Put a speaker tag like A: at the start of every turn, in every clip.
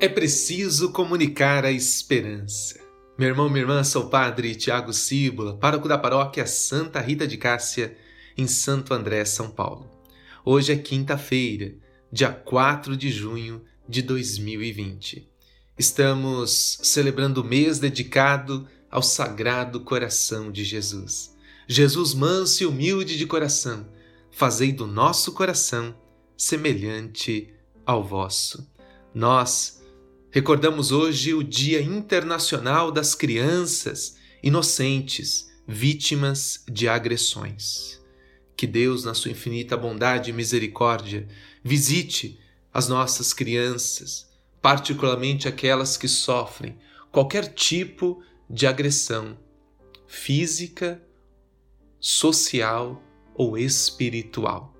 A: É preciso comunicar a esperança. Meu irmão, minha irmã, sou o padre Tiago Cíbula, pároco da paróquia Santa Rita de Cássia, em Santo André, São Paulo. Hoje é quinta-feira, dia 4 de junho de 2020. Estamos celebrando o mês dedicado ao Sagrado Coração de Jesus. Jesus manso e humilde de coração, fazei do nosso coração semelhante ao vosso. Nós Recordamos hoje o Dia Internacional das Crianças Inocentes Vítimas de Agressões. Que Deus, na sua infinita bondade e misericórdia, visite as nossas crianças, particularmente aquelas que sofrem qualquer tipo de agressão física, social ou espiritual.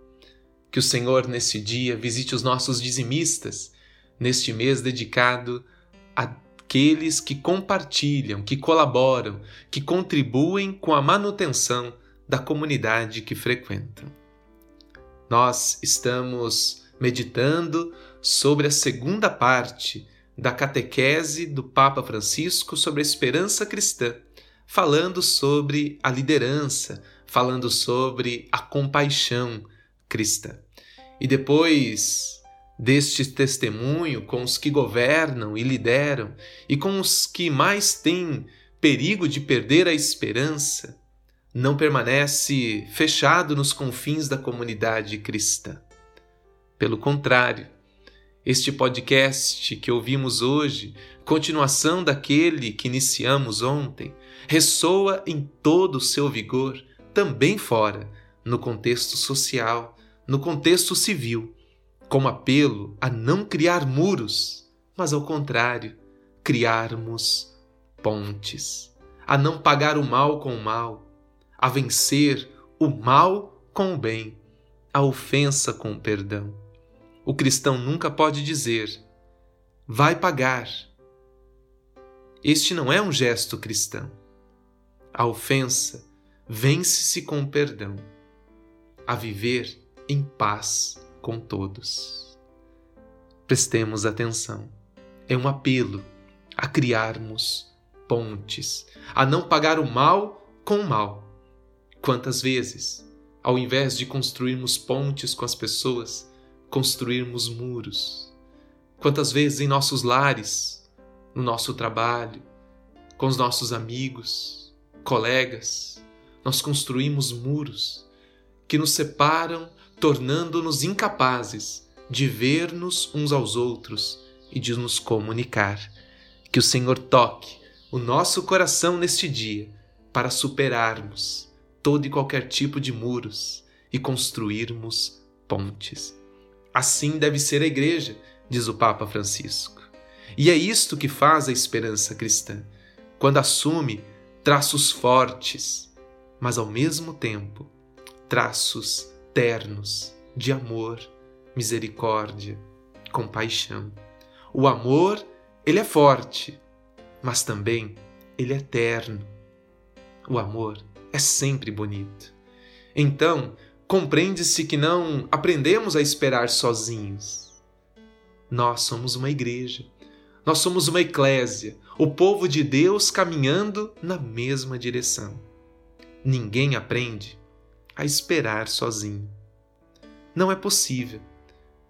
A: Que o Senhor, nesse dia, visite os nossos dizimistas neste mês dedicado àqueles que compartilham, que colaboram, que contribuem com a manutenção da comunidade que frequentam. Nós estamos meditando sobre a segunda parte da catequese do Papa Francisco sobre a esperança cristã, falando sobre a liderança, falando sobre a compaixão cristã. E depois deste testemunho com os que governam e lideram e com os que mais têm perigo de perder a esperança, não permanece fechado nos confins da comunidade cristã. Pelo contrário, este podcast que ouvimos hoje, continuação daquele que iniciamos ontem, ressoa em todo o seu vigor, também fora, no contexto social, no contexto civil como apelo a não criar muros, mas ao contrário, criarmos pontes, a não pagar o mal com o mal, a vencer o mal com o bem, a ofensa com o perdão. O cristão nunca pode dizer, vai pagar. Este não é um gesto cristão. A ofensa vence-se com o perdão, a viver em paz com todos. Prestemos atenção. É um apelo a criarmos pontes, a não pagar o mal com o mal. Quantas vezes, ao invés de construirmos pontes com as pessoas, construirmos muros? Quantas vezes em nossos lares, no nosso trabalho, com os nossos amigos, colegas, nós construímos muros que nos separam tornando-nos incapazes de ver-nos uns aos outros e de nos comunicar. Que o Senhor toque o nosso coração neste dia para superarmos todo e qualquer tipo de muros e construirmos pontes. Assim deve ser a Igreja, diz o Papa Francisco. E é isto que faz a esperança cristã, quando assume traços fortes, mas ao mesmo tempo traços ternos de amor, misericórdia, compaixão. O amor, ele é forte, mas também ele é eterno. O amor é sempre bonito. Então, compreende-se que não aprendemos a esperar sozinhos. Nós somos uma igreja. Nós somos uma eclésia, o povo de Deus caminhando na mesma direção. Ninguém aprende a esperar sozinho. Não é possível.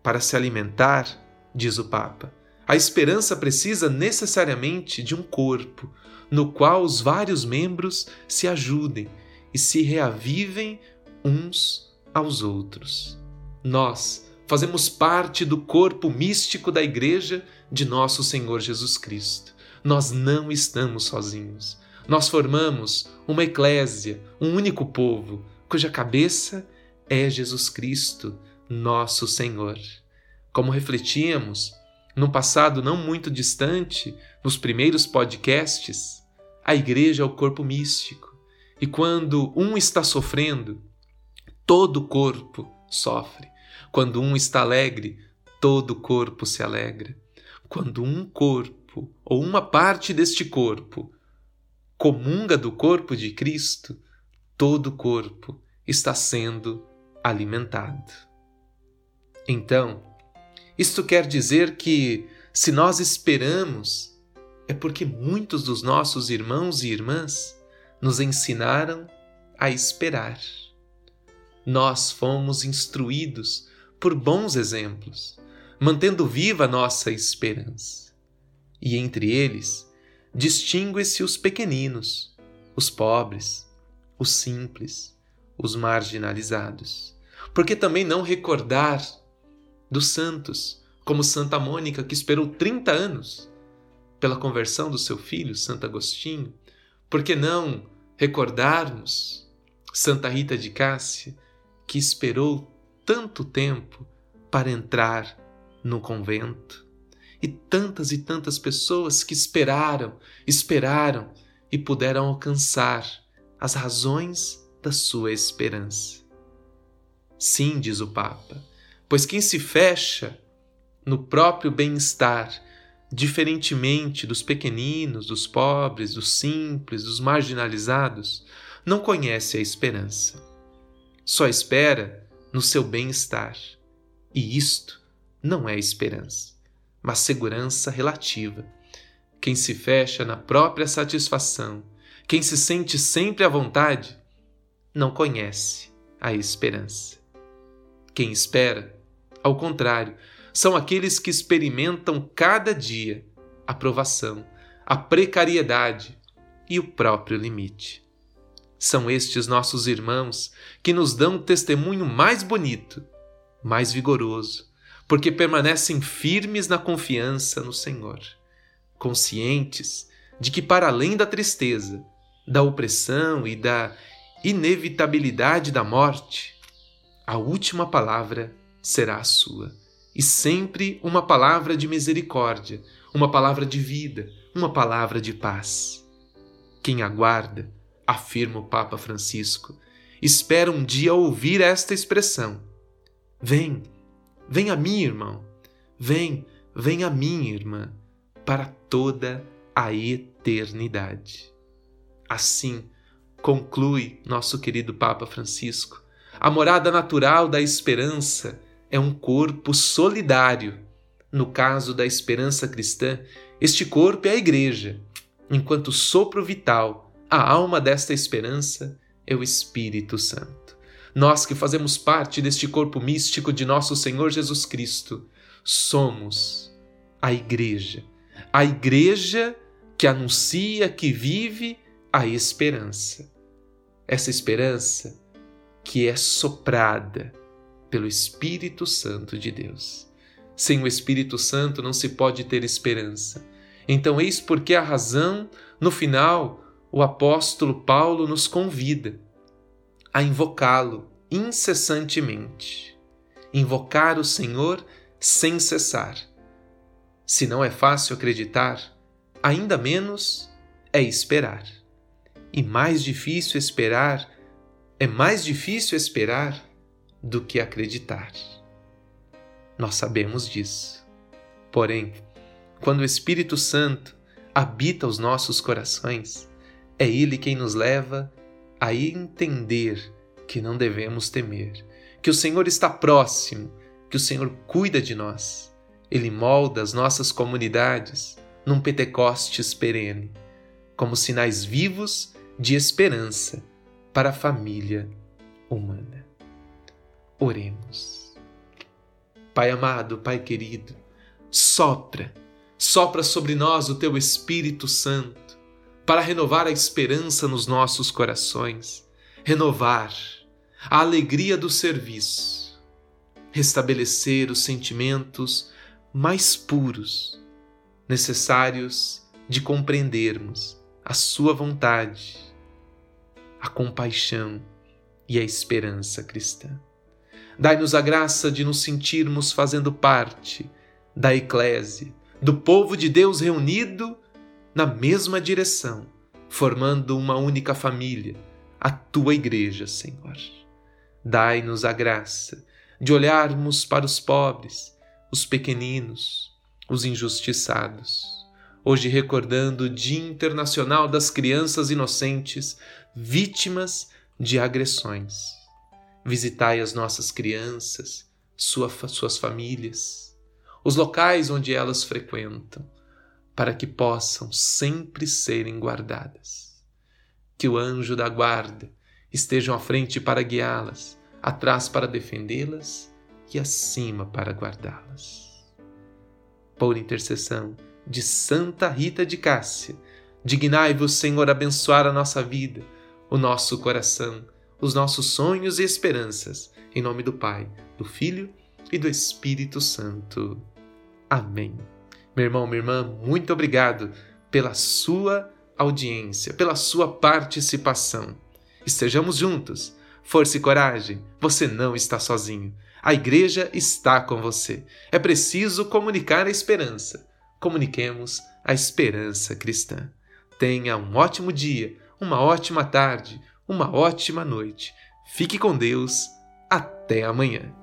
A: Para se alimentar, diz o Papa, a esperança precisa necessariamente de um corpo, no qual os vários membros se ajudem e se reavivem uns aos outros. Nós fazemos parte do corpo místico da Igreja de nosso Senhor Jesus Cristo. Nós não estamos sozinhos. Nós formamos uma eclésia, um único povo, cuja cabeça é Jesus Cristo, nosso Senhor. Como refletíamos num passado não muito distante, nos primeiros podcasts, a igreja é o corpo místico. E quando um está sofrendo, todo o corpo sofre. Quando um está alegre, todo o corpo se alegra. Quando um corpo ou uma parte deste corpo comunga do corpo de Cristo, todo o corpo está sendo alimentado. Então, isto quer dizer que Se nós esperamos, é porque muitos dos nossos irmãos e irmãs nos ensinaram a esperar. Nós fomos instruídos por bons exemplos, mantendo viva nossa esperança. E entre eles, distingue-se os pequeninos, os pobres, os simples, os marginalizados. Porque também não recordar dos santos, como Santa Mônica, que esperou 30 anos pela conversão do seu filho, Santo Agostinho? Por que não recordarmos Santa Rita de Cássia, que esperou tanto tempo para entrar no convento? E tantas e tantas pessoas que esperaram, esperaram e puderam alcançar as razões da sua esperança. Sim, diz o Papa, pois quem se fecha no próprio bem-estar, diferentemente dos pequeninos, dos pobres, dos simples, dos marginalizados, não conhece a esperança. Só espera no seu bem-estar. E isto não é esperança, mas segurança relativa. Quem se fecha na própria satisfação, quem se sente sempre à vontade, não conhece a esperança. Quem espera, ao contrário, são aqueles que experimentam cada dia a provação, a precariedade e o próprio limite. São estes nossos irmãos que nos dão o testemunho mais bonito, mais vigoroso, porque permanecem firmes na confiança no Senhor, conscientes de que, para além da tristeza, da opressão e da inevitabilidade da morte, a última palavra será a sua. E sempre uma palavra de misericórdia, uma palavra de vida, uma palavra de paz. Quem aguarda, afirma o Papa Francisco, espera um dia ouvir esta expressão: Vem, vem a mim, irmão, vem, vem a mim, irmã, para toda a eternidade. Assim, conclui nosso querido Papa Francisco, a morada natural da esperança é um corpo solidário. No caso da esperança cristã, este corpo é a Igreja, enquanto sopro vital, a alma desta esperança é o Espírito Santo. Nós que fazemos parte deste corpo místico de nosso Senhor Jesus Cristo, somos a Igreja, a Igreja que anuncia, que vive a esperança. Essa esperança que é soprada pelo Espírito Santo de Deus. Sem o Espírito Santo não se pode ter esperança. Então, eis porque a razão, no final, o apóstolo Paulo nos convida a invocá-lo incessantemente. Invocar o Senhor sem cessar. Se não é fácil acreditar, ainda menos é esperar. E mais difícil esperar é mais difícil esperar do que acreditar. Nós sabemos disso. Porém, quando o Espírito Santo habita os nossos corações, é Ele quem nos leva a entender que não devemos temer, que o Senhor está próximo, que o Senhor cuida de nós. Ele molda as nossas comunidades num Pentecostes perene, como sinais vivos de esperança para a família humana. Oremos. Pai amado, Pai querido, sopra, sopra sobre nós o teu Espírito Santo para renovar a esperança nos nossos corações, renovar a alegria do serviço, restabelecer os sentimentos mais puros, necessários de compreendermos a Sua vontade a compaixão e a esperança cristã. Dai-nos a graça de nos sentirmos fazendo parte da Eclésia, do povo de Deus reunido na mesma direção, formando uma única família, a tua Igreja, Senhor. Dai-nos a graça de olharmos para os pobres, os pequeninos, os injustiçados. Hoje, recordando o Dia Internacional das Crianças Inocentes, vítimas de agressões. Visitai as nossas crianças, sua, suas famílias. os locais onde elas frequentam, para que possam sempre serem guardadas. Que o anjo da guarda estejam à frente para guiá-las, atrás para defendê-las e acima para guardá-las. Por intercessão de Santa Rita de Cássia, dignai-vos, Senhor, abençoar a nossa vida, o nosso coração, os nossos sonhos e esperanças, em nome do Pai, do Filho e do Espírito Santo. Amém. Meu irmão, minha irmã, muito obrigado pela sua audiência, pela sua participação. Estejamos juntos. Força e coragem, você não está sozinho. A igreja está com você. É preciso comunicar a esperança. Comuniquemos a esperança cristã. Tenha um ótimo dia, uma ótima tarde, uma ótima noite. Fique com Deus. Até amanhã.